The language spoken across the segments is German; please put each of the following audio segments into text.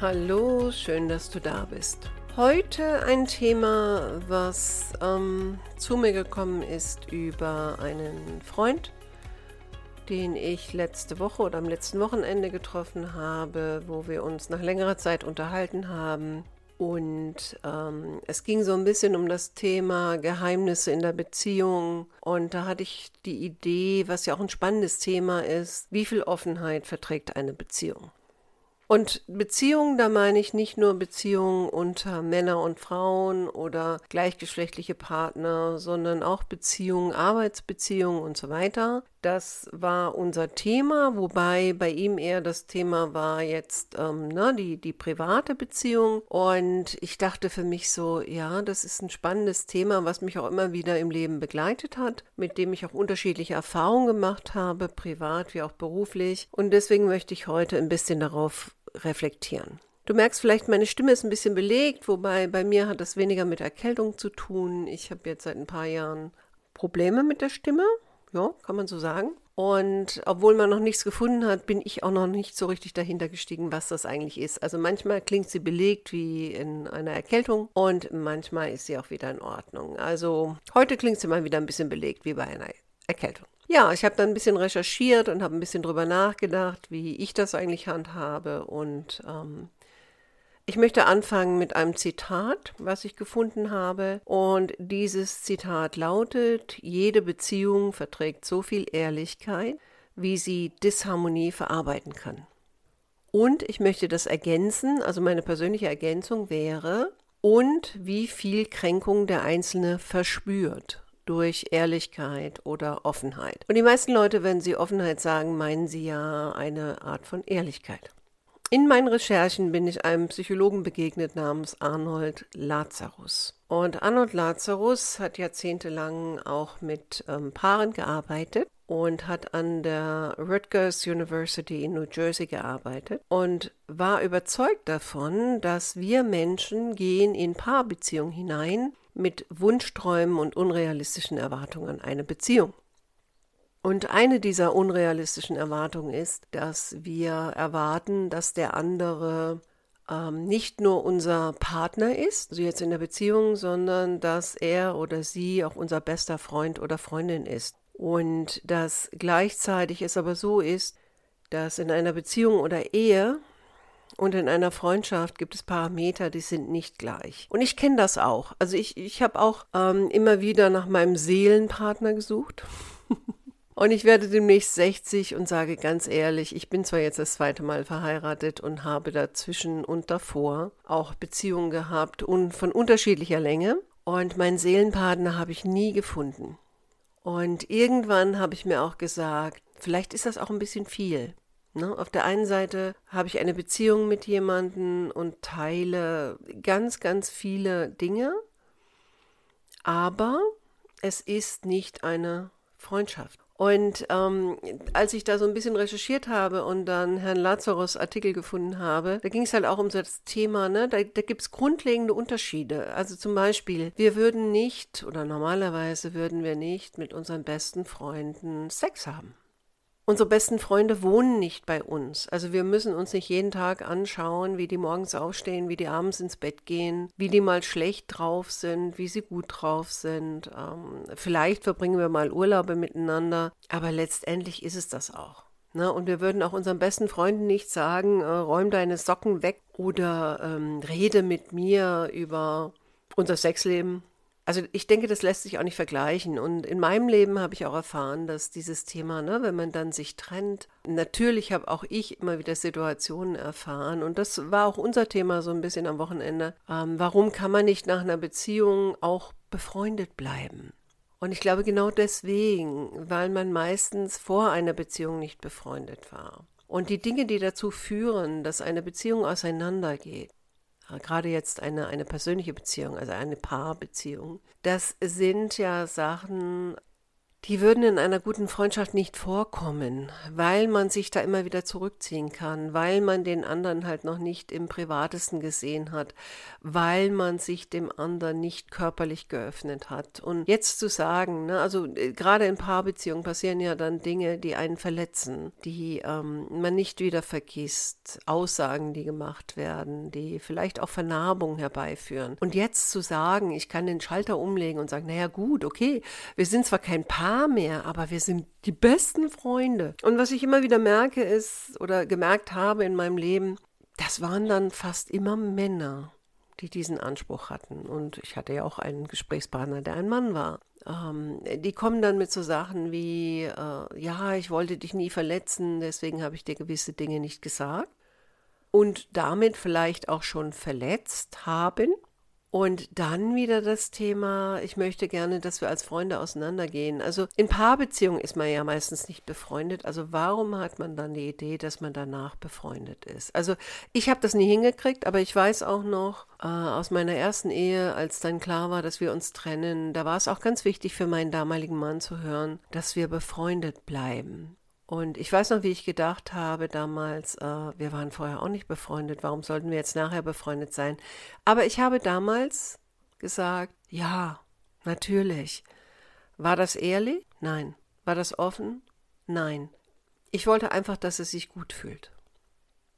Hallo, schön, dass du da bist. Heute ein Thema, was ähm, zu mir gekommen ist über einen Freund, den ich letzte Woche oder am letzten Wochenende getroffen habe, wo wir uns nach längerer Zeit unterhalten haben. Und ähm, es ging so ein bisschen um das Thema Geheimnisse in der Beziehung. Und da hatte ich die Idee, was ja auch ein spannendes Thema ist, wie viel Offenheit verträgt eine Beziehung? Und Beziehungen, da meine ich nicht nur Beziehungen unter Männer und Frauen oder gleichgeschlechtliche Partner, sondern auch Beziehungen, Arbeitsbeziehungen und so weiter. Das war unser Thema, wobei bei ihm eher das Thema war jetzt ähm, ne, die, die private Beziehung. Und ich dachte für mich so, ja, das ist ein spannendes Thema, was mich auch immer wieder im Leben begleitet hat, mit dem ich auch unterschiedliche Erfahrungen gemacht habe, privat wie auch beruflich. Und deswegen möchte ich heute ein bisschen darauf reflektieren. Du merkst vielleicht, meine Stimme ist ein bisschen belegt, wobei bei mir hat das weniger mit Erkältung zu tun. Ich habe jetzt seit ein paar Jahren Probleme mit der Stimme ja, kann man so sagen. Und obwohl man noch nichts gefunden hat, bin ich auch noch nicht so richtig dahinter gestiegen, was das eigentlich ist. Also manchmal klingt sie belegt wie in einer Erkältung und manchmal ist sie auch wieder in Ordnung. Also heute klingt sie mal wieder ein bisschen belegt wie bei einer Erkältung. Ja, ich habe dann ein bisschen recherchiert und habe ein bisschen drüber nachgedacht, wie ich das eigentlich handhabe und ähm, ich möchte anfangen mit einem Zitat, was ich gefunden habe. Und dieses Zitat lautet, jede Beziehung verträgt so viel Ehrlichkeit, wie sie Disharmonie verarbeiten kann. Und ich möchte das ergänzen, also meine persönliche Ergänzung wäre, und wie viel Kränkung der Einzelne verspürt durch Ehrlichkeit oder Offenheit. Und die meisten Leute, wenn sie Offenheit sagen, meinen sie ja eine Art von Ehrlichkeit. In meinen Recherchen bin ich einem Psychologen begegnet namens Arnold Lazarus. Und Arnold Lazarus hat jahrzehntelang auch mit ähm, Paaren gearbeitet und hat an der Rutgers University in New Jersey gearbeitet und war überzeugt davon, dass wir Menschen gehen in Paarbeziehungen hinein mit Wunschträumen und unrealistischen Erwartungen an eine Beziehung. Und eine dieser unrealistischen Erwartungen ist, dass wir erwarten, dass der andere ähm, nicht nur unser Partner ist, also jetzt in der Beziehung, sondern dass er oder sie auch unser bester Freund oder Freundin ist. Und dass gleichzeitig es aber so ist, dass in einer Beziehung oder Ehe und in einer Freundschaft gibt es Parameter, die sind nicht gleich. Und ich kenne das auch. Also ich, ich habe auch ähm, immer wieder nach meinem Seelenpartner gesucht. Und ich werde demnächst 60 und sage ganz ehrlich, ich bin zwar jetzt das zweite Mal verheiratet und habe dazwischen und davor auch Beziehungen gehabt und von unterschiedlicher Länge. Und meinen Seelenpartner habe ich nie gefunden. Und irgendwann habe ich mir auch gesagt, vielleicht ist das auch ein bisschen viel. Ne? Auf der einen Seite habe ich eine Beziehung mit jemandem und teile ganz, ganz viele Dinge, aber es ist nicht eine Freundschaft. Und ähm, als ich da so ein bisschen recherchiert habe und dann Herrn Lazarus Artikel gefunden habe, da ging es halt auch um das Thema, ne? Da, da gibt es grundlegende Unterschiede. Also zum Beispiel, wir würden nicht oder normalerweise würden wir nicht mit unseren besten Freunden Sex haben. Unsere besten Freunde wohnen nicht bei uns. Also wir müssen uns nicht jeden Tag anschauen, wie die morgens aufstehen, wie die abends ins Bett gehen, wie die mal schlecht drauf sind, wie sie gut drauf sind. Ähm, vielleicht verbringen wir mal Urlaube miteinander, aber letztendlich ist es das auch. Ne? Und wir würden auch unseren besten Freunden nicht sagen, äh, räum deine Socken weg oder ähm, rede mit mir über unser Sexleben also ich denke, das lässt sich auch nicht vergleichen. Und in meinem Leben habe ich auch erfahren, dass dieses Thema, ne, wenn man dann sich trennt, natürlich habe auch ich immer wieder Situationen erfahren. Und das war auch unser Thema so ein bisschen am Wochenende. Ähm, warum kann man nicht nach einer Beziehung auch befreundet bleiben? Und ich glaube genau deswegen, weil man meistens vor einer Beziehung nicht befreundet war. Und die Dinge, die dazu führen, dass eine Beziehung auseinandergeht, gerade jetzt eine, eine persönliche Beziehung, also eine Paarbeziehung, das sind ja Sachen, die würden in einer guten Freundschaft nicht vorkommen, weil man sich da immer wieder zurückziehen kann, weil man den anderen halt noch nicht im privatesten gesehen hat, weil man sich dem anderen nicht körperlich geöffnet hat. Und jetzt zu sagen, ne, also äh, gerade in Paarbeziehungen passieren ja dann Dinge, die einen verletzen, die ähm, man nicht wieder vergisst, Aussagen, die gemacht werden, die vielleicht auch Vernarbung herbeiführen. Und jetzt zu sagen, ich kann den Schalter umlegen und sagen, naja gut, okay, wir sind zwar kein Paar, Paar mehr, aber wir sind die besten Freunde. Und was ich immer wieder merke ist oder gemerkt habe in meinem Leben, das waren dann fast immer Männer, die diesen Anspruch hatten. Und ich hatte ja auch einen Gesprächspartner, der ein Mann war. Ähm, die kommen dann mit so Sachen wie, äh, ja, ich wollte dich nie verletzen, deswegen habe ich dir gewisse Dinge nicht gesagt. Und damit vielleicht auch schon verletzt haben und dann wieder das Thema, ich möchte gerne, dass wir als Freunde auseinandergehen. Also in Paarbeziehungen ist man ja meistens nicht befreundet. Also warum hat man dann die Idee, dass man danach befreundet ist? Also ich habe das nie hingekriegt, aber ich weiß auch noch äh, aus meiner ersten Ehe, als dann klar war, dass wir uns trennen, da war es auch ganz wichtig für meinen damaligen Mann zu hören, dass wir befreundet bleiben. Und ich weiß noch, wie ich gedacht habe damals, äh, wir waren vorher auch nicht befreundet, warum sollten wir jetzt nachher befreundet sein? Aber ich habe damals gesagt, ja, natürlich. War das ehrlich? Nein. War das offen? Nein. Ich wollte einfach, dass es sich gut fühlt.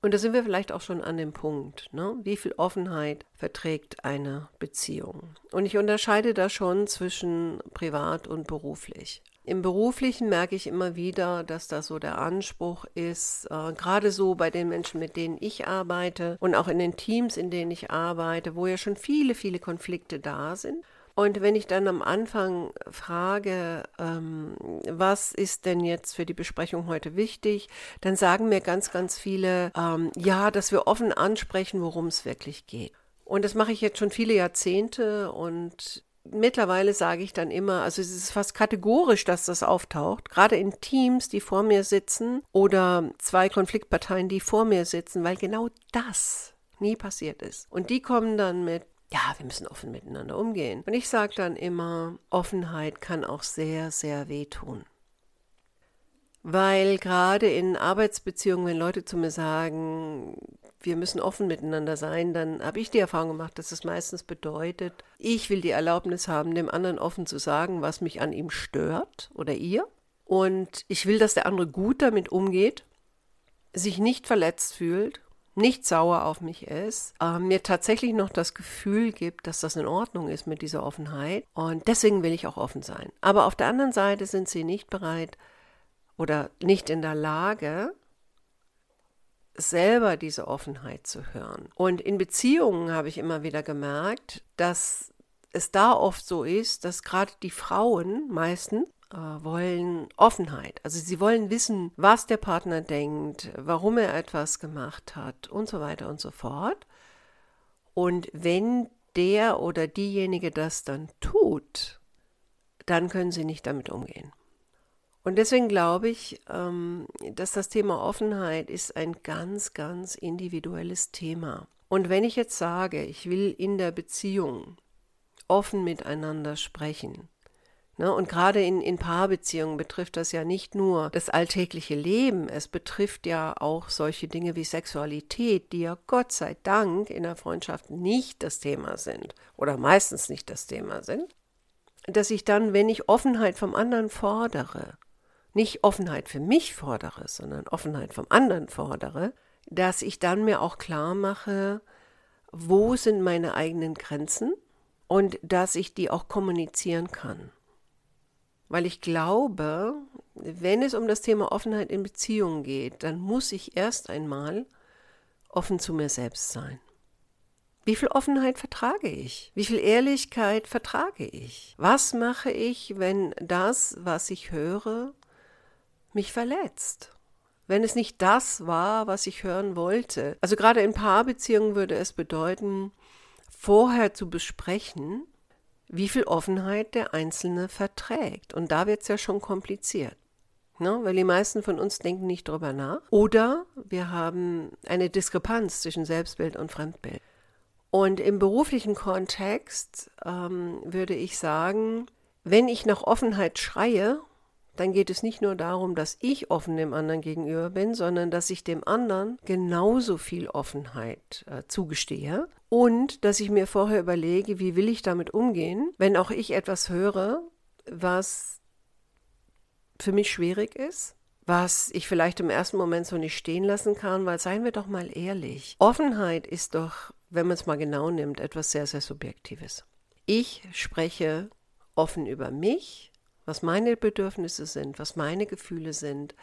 Und da sind wir vielleicht auch schon an dem Punkt, ne? wie viel Offenheit verträgt eine Beziehung. Und ich unterscheide da schon zwischen privat und beruflich. Im beruflichen merke ich immer wieder, dass das so der Anspruch ist, äh, gerade so bei den Menschen, mit denen ich arbeite und auch in den Teams, in denen ich arbeite, wo ja schon viele, viele Konflikte da sind. Und wenn ich dann am Anfang frage, ähm, was ist denn jetzt für die Besprechung heute wichtig, dann sagen mir ganz, ganz viele, ähm, ja, dass wir offen ansprechen, worum es wirklich geht. Und das mache ich jetzt schon viele Jahrzehnte und mittlerweile sage ich dann immer, also es ist fast kategorisch, dass das auftaucht, gerade in Teams, die vor mir sitzen oder zwei Konfliktparteien, die vor mir sitzen, weil genau das nie passiert ist. Und die kommen dann mit, ja, wir müssen offen miteinander umgehen. Und ich sage dann immer, Offenheit kann auch sehr, sehr wehtun. Weil gerade in Arbeitsbeziehungen, wenn Leute zu mir sagen, wir müssen offen miteinander sein, dann habe ich die Erfahrung gemacht, dass es meistens bedeutet, ich will die Erlaubnis haben, dem anderen offen zu sagen, was mich an ihm stört oder ihr. Und ich will, dass der andere gut damit umgeht, sich nicht verletzt fühlt, nicht sauer auf mich ist, äh, mir tatsächlich noch das Gefühl gibt, dass das in Ordnung ist mit dieser Offenheit. Und deswegen will ich auch offen sein. Aber auf der anderen Seite sind sie nicht bereit oder nicht in der Lage, selber diese Offenheit zu hören. Und in Beziehungen habe ich immer wieder gemerkt, dass es da oft so ist, dass gerade die Frauen meistens äh, wollen Offenheit. Also sie wollen wissen, was der Partner denkt, warum er etwas gemacht hat und so weiter und so fort. Und wenn der oder diejenige das dann tut, dann können sie nicht damit umgehen. Und deswegen glaube ich, ähm, dass das Thema Offenheit ist ein ganz, ganz individuelles Thema. Und wenn ich jetzt sage, ich will in der Beziehung offen miteinander sprechen, ne, und gerade in, in Paarbeziehungen betrifft das ja nicht nur das alltägliche Leben, es betrifft ja auch solche Dinge wie Sexualität, die ja Gott sei Dank in der Freundschaft nicht das Thema sind oder meistens nicht das Thema sind, dass ich dann, wenn ich Offenheit vom anderen fordere, nicht Offenheit für mich fordere, sondern Offenheit vom anderen fordere, dass ich dann mir auch klar mache, wo sind meine eigenen Grenzen und dass ich die auch kommunizieren kann. Weil ich glaube, wenn es um das Thema Offenheit in Beziehungen geht, dann muss ich erst einmal offen zu mir selbst sein. Wie viel Offenheit vertrage ich? Wie viel Ehrlichkeit vertrage ich? Was mache ich, wenn das, was ich höre, mich verletzt. Wenn es nicht das war, was ich hören wollte. Also gerade in Paarbeziehungen würde es bedeuten, vorher zu besprechen, wie viel Offenheit der Einzelne verträgt. Und da wird es ja schon kompliziert. Ne? Weil die meisten von uns denken nicht drüber nach. Oder wir haben eine Diskrepanz zwischen Selbstbild und Fremdbild. Und im beruflichen Kontext ähm, würde ich sagen, wenn ich nach Offenheit schreie, dann geht es nicht nur darum, dass ich offen dem anderen gegenüber bin, sondern dass ich dem anderen genauso viel Offenheit äh, zugestehe und dass ich mir vorher überlege, wie will ich damit umgehen, wenn auch ich etwas höre, was für mich schwierig ist, was ich vielleicht im ersten Moment so nicht stehen lassen kann, weil seien wir doch mal ehrlich, Offenheit ist doch, wenn man es mal genau nimmt, etwas sehr, sehr Subjektives. Ich spreche offen über mich, was meine Bedürfnisse sind, was meine Gefühle sind,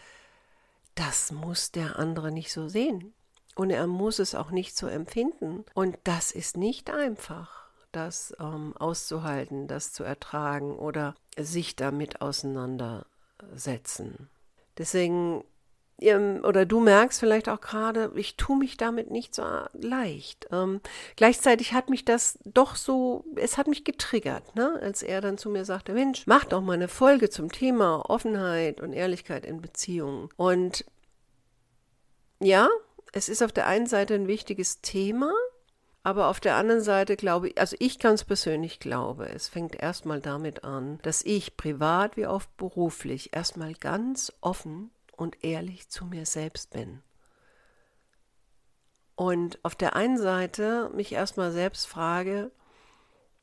das muss der andere nicht so sehen. Und er muss es auch nicht so empfinden. Und das ist nicht einfach, das ähm, auszuhalten, das zu ertragen oder sich damit auseinandersetzen. Deswegen oder du merkst vielleicht auch gerade, ich tue mich damit nicht so leicht. Ähm, gleichzeitig hat mich das doch so, es hat mich getriggert, ne? als er dann zu mir sagte, Mensch, mach doch mal eine Folge zum Thema Offenheit und Ehrlichkeit in Beziehungen. Und ja, es ist auf der einen Seite ein wichtiges Thema, aber auf der anderen Seite glaube ich, also ich ganz persönlich glaube, es fängt erstmal damit an, dass ich privat wie auch beruflich erstmal ganz offen und ehrlich zu mir selbst bin. Und auf der einen Seite mich erstmal selbst frage,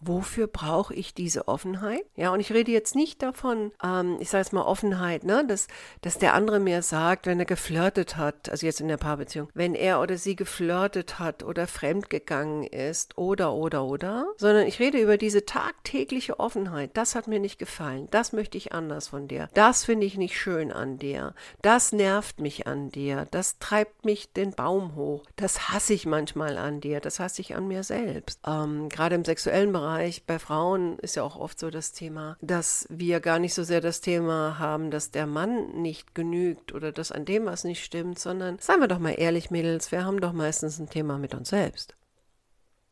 wofür brauche ich diese Offenheit? Ja, und ich rede jetzt nicht davon, ähm, ich sage jetzt mal Offenheit, ne, dass, dass der andere mir sagt, wenn er geflirtet hat, also jetzt in der Paarbeziehung, wenn er oder sie geflirtet hat oder fremdgegangen ist oder, oder, oder, sondern ich rede über diese tagtägliche Offenheit. Das hat mir nicht gefallen. Das möchte ich anders von dir. Das finde ich nicht schön an dir. Das nervt mich an dir. Das treibt mich den Baum hoch. Das hasse ich manchmal an dir. Das hasse ich an mir selbst. Ähm, gerade im sexuellen Bereich Bereich, bei Frauen ist ja auch oft so das Thema, dass wir gar nicht so sehr das Thema haben, dass der Mann nicht genügt oder dass an dem was nicht stimmt, sondern seien wir doch mal ehrlich, Mädels, wir haben doch meistens ein Thema mit uns selbst.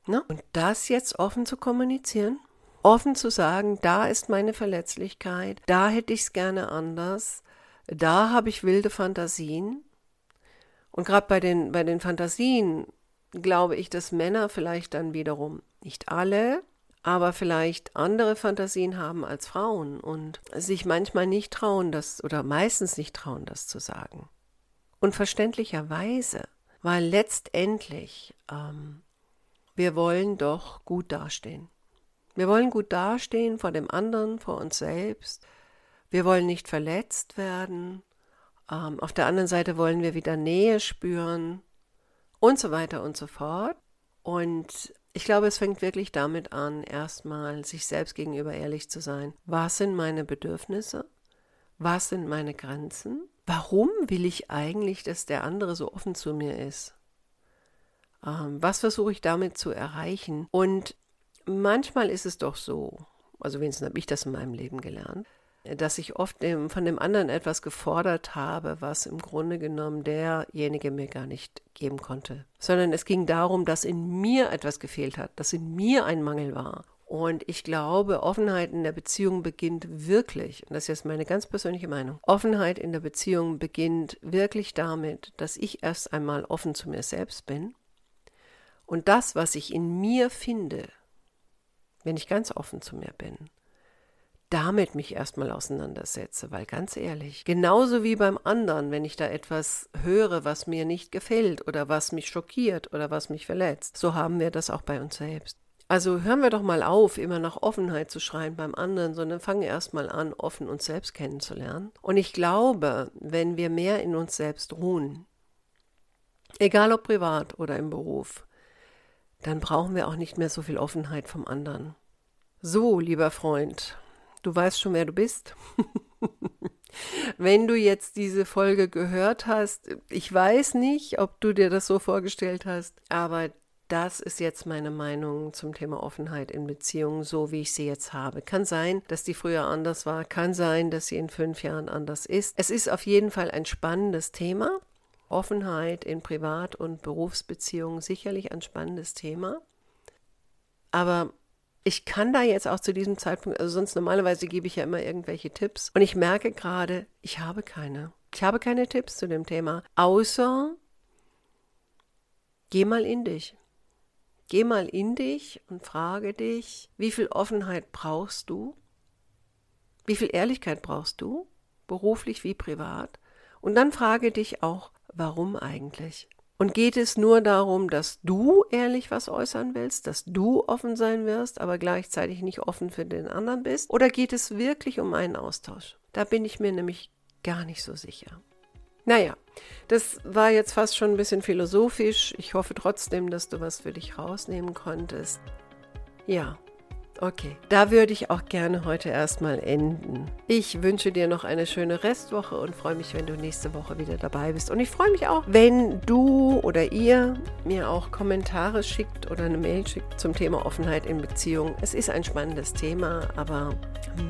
Ne? Und das jetzt offen zu kommunizieren, offen zu sagen, da ist meine Verletzlichkeit, da hätte ich es gerne anders, da habe ich wilde Fantasien. Und gerade bei den, bei den Fantasien glaube ich, dass Männer vielleicht dann wiederum, nicht alle, aber vielleicht andere Fantasien haben als Frauen und sich manchmal nicht trauen, das oder meistens nicht trauen, das zu sagen. Und verständlicherweise, weil letztendlich ähm, wir wollen doch gut dastehen. Wir wollen gut dastehen vor dem anderen, vor uns selbst. Wir wollen nicht verletzt werden. Ähm, auf der anderen Seite wollen wir wieder Nähe spüren und so weiter und so fort. Und ich glaube, es fängt wirklich damit an, erstmal sich selbst gegenüber ehrlich zu sein. Was sind meine Bedürfnisse? Was sind meine Grenzen? Warum will ich eigentlich, dass der andere so offen zu mir ist? Ähm, was versuche ich damit zu erreichen? Und manchmal ist es doch so, also wenigstens habe ich das in meinem Leben gelernt, dass ich oft von dem anderen etwas gefordert habe, was im Grunde genommen derjenige mir gar nicht geben konnte. Sondern es ging darum, dass in mir etwas gefehlt hat, dass in mir ein Mangel war. Und ich glaube, Offenheit in der Beziehung beginnt wirklich, und das ist jetzt meine ganz persönliche Meinung, Offenheit in der Beziehung beginnt wirklich damit, dass ich erst einmal offen zu mir selbst bin und das, was ich in mir finde, wenn ich ganz offen zu mir bin, damit mich erstmal auseinandersetze, weil ganz ehrlich, genauso wie beim anderen, wenn ich da etwas höre, was mir nicht gefällt oder was mich schockiert oder was mich verletzt, so haben wir das auch bei uns selbst. Also hören wir doch mal auf, immer nach Offenheit zu schreien beim anderen, sondern fangen erstmal an, offen uns selbst kennenzulernen. Und ich glaube, wenn wir mehr in uns selbst ruhen, egal ob privat oder im Beruf, dann brauchen wir auch nicht mehr so viel Offenheit vom anderen. So, lieber Freund, Du weißt schon, wer du bist. Wenn du jetzt diese Folge gehört hast, ich weiß nicht, ob du dir das so vorgestellt hast, aber das ist jetzt meine Meinung zum Thema Offenheit in Beziehungen, so wie ich sie jetzt habe. Kann sein, dass die früher anders war, kann sein, dass sie in fünf Jahren anders ist. Es ist auf jeden Fall ein spannendes Thema. Offenheit in Privat- und Berufsbeziehungen sicherlich ein spannendes Thema. Aber ich kann da jetzt auch zu diesem Zeitpunkt, also sonst normalerweise gebe ich ja immer irgendwelche Tipps und ich merke gerade, ich habe keine. Ich habe keine Tipps zu dem Thema, außer geh mal in dich. Geh mal in dich und frage dich, wie viel Offenheit brauchst du? Wie viel Ehrlichkeit brauchst du? Beruflich wie privat? Und dann frage dich auch, warum eigentlich? Und geht es nur darum, dass du ehrlich was äußern willst, dass du offen sein wirst, aber gleichzeitig nicht offen für den anderen bist? Oder geht es wirklich um einen Austausch? Da bin ich mir nämlich gar nicht so sicher. Naja, das war jetzt fast schon ein bisschen philosophisch. Ich hoffe trotzdem, dass du was für dich rausnehmen konntest. Ja, Okay, da würde ich auch gerne heute erstmal enden. Ich wünsche dir noch eine schöne Restwoche und freue mich, wenn du nächste Woche wieder dabei bist. Und ich freue mich auch, wenn du oder ihr mir auch Kommentare schickt oder eine Mail schickt zum Thema Offenheit in Beziehungen. Es ist ein spannendes Thema, aber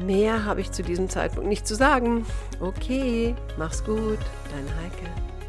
mehr habe ich zu diesem Zeitpunkt nicht zu sagen. Okay, mach's gut, dein Heike.